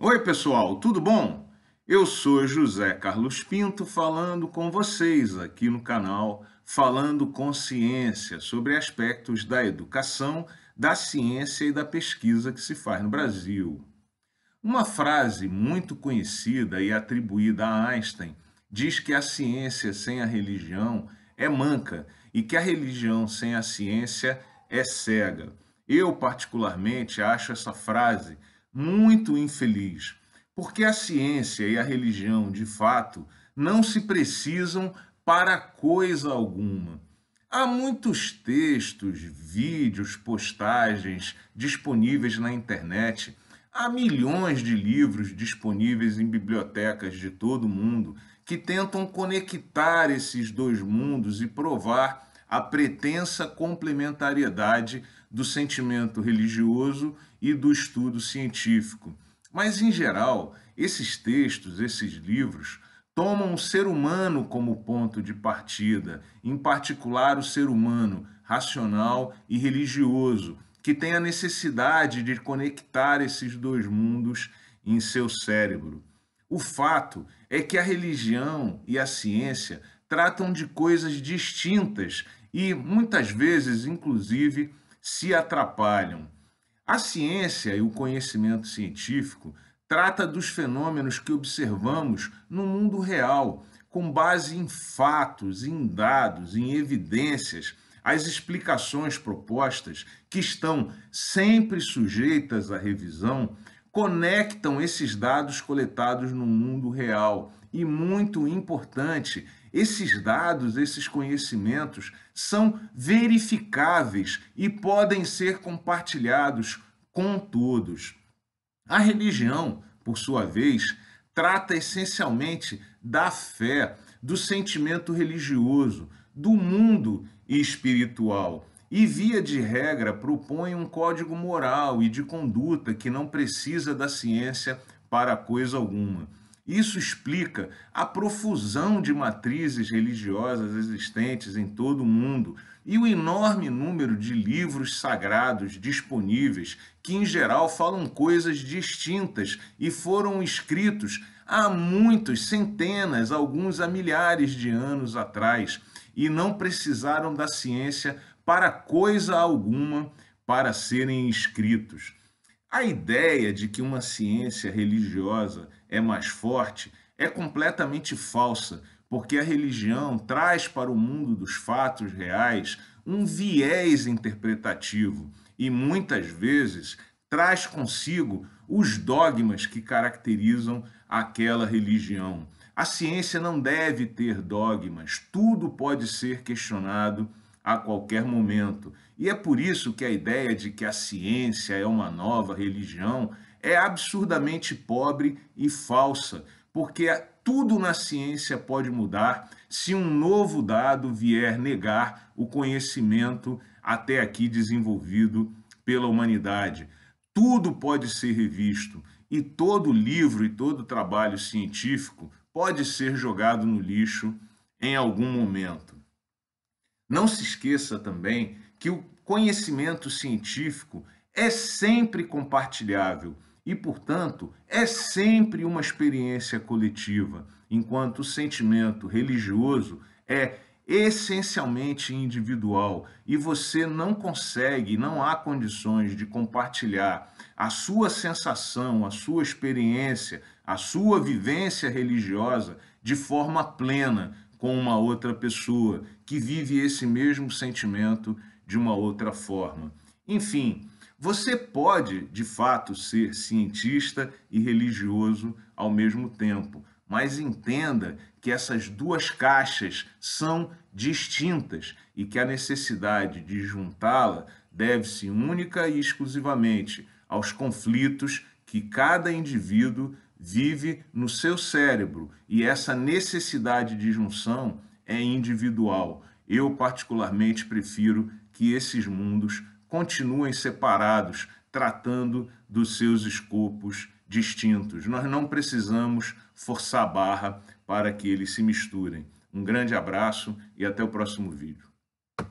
Oi, pessoal, tudo bom? Eu sou José Carlos Pinto falando com vocês aqui no canal Falando com Ciência sobre aspectos da educação, da ciência e da pesquisa que se faz no Brasil. Uma frase muito conhecida e atribuída a Einstein diz que a ciência sem a religião é manca e que a religião sem a ciência é cega. Eu, particularmente, acho essa frase muito infeliz, porque a ciência e a religião, de fato, não se precisam para coisa alguma. Há muitos textos, vídeos, postagens disponíveis na internet. Há milhões de livros disponíveis em bibliotecas de todo o mundo que tentam conectar esses dois mundos e provar a pretensa complementariedade do sentimento religioso e do estudo científico. Mas, em geral, esses textos, esses livros, tomam o ser humano como ponto de partida, em particular o ser humano racional e religioso, que tem a necessidade de conectar esses dois mundos em seu cérebro. O fato é que a religião e a ciência tratam de coisas distintas e muitas vezes, inclusive, se atrapalham. A ciência e o conhecimento científico trata dos fenômenos que observamos no mundo real, com base em fatos, em dados, em evidências. As explicações propostas, que estão sempre sujeitas à revisão, conectam esses dados coletados no mundo real. E muito importante, esses dados, esses conhecimentos são verificáveis e podem ser compartilhados com todos. A religião, por sua vez, trata essencialmente da fé, do sentimento religioso, do mundo espiritual e, via de regra, propõe um código moral e de conduta que não precisa da ciência para coisa alguma. Isso explica a profusão de matrizes religiosas existentes em todo o mundo e o enorme número de livros sagrados disponíveis que, em geral, falam coisas distintas e foram escritos há muitos, centenas, alguns há milhares de anos atrás e não precisaram da ciência para coisa alguma para serem escritos. A ideia de que uma ciência religiosa é mais forte é completamente falsa, porque a religião traz para o mundo dos fatos reais um viés interpretativo e muitas vezes traz consigo os dogmas que caracterizam aquela religião. A ciência não deve ter dogmas, tudo pode ser questionado a qualquer momento. E é por isso que a ideia de que a ciência é uma nova religião é absurdamente pobre e falsa, porque tudo na ciência pode mudar se um novo dado vier negar o conhecimento até aqui desenvolvido pela humanidade. Tudo pode ser revisto e todo livro e todo trabalho científico pode ser jogado no lixo em algum momento. Não se esqueça também que o conhecimento científico é sempre compartilhável e, portanto, é sempre uma experiência coletiva, enquanto o sentimento religioso é essencialmente individual e você não consegue, não há condições de compartilhar a sua sensação, a sua experiência, a sua vivência religiosa de forma plena com uma outra pessoa que vive esse mesmo sentimento de uma outra forma. Enfim, você pode de fato ser cientista e religioso ao mesmo tempo, mas entenda que essas duas caixas são distintas e que a necessidade de juntá-la deve-se única e exclusivamente aos conflitos que cada indivíduo vive no seu cérebro e essa necessidade de junção é individual. Eu, particularmente, prefiro que esses mundos continuem separados, tratando dos seus escopos distintos. Nós não precisamos forçar a barra para que eles se misturem. Um grande abraço e até o próximo vídeo.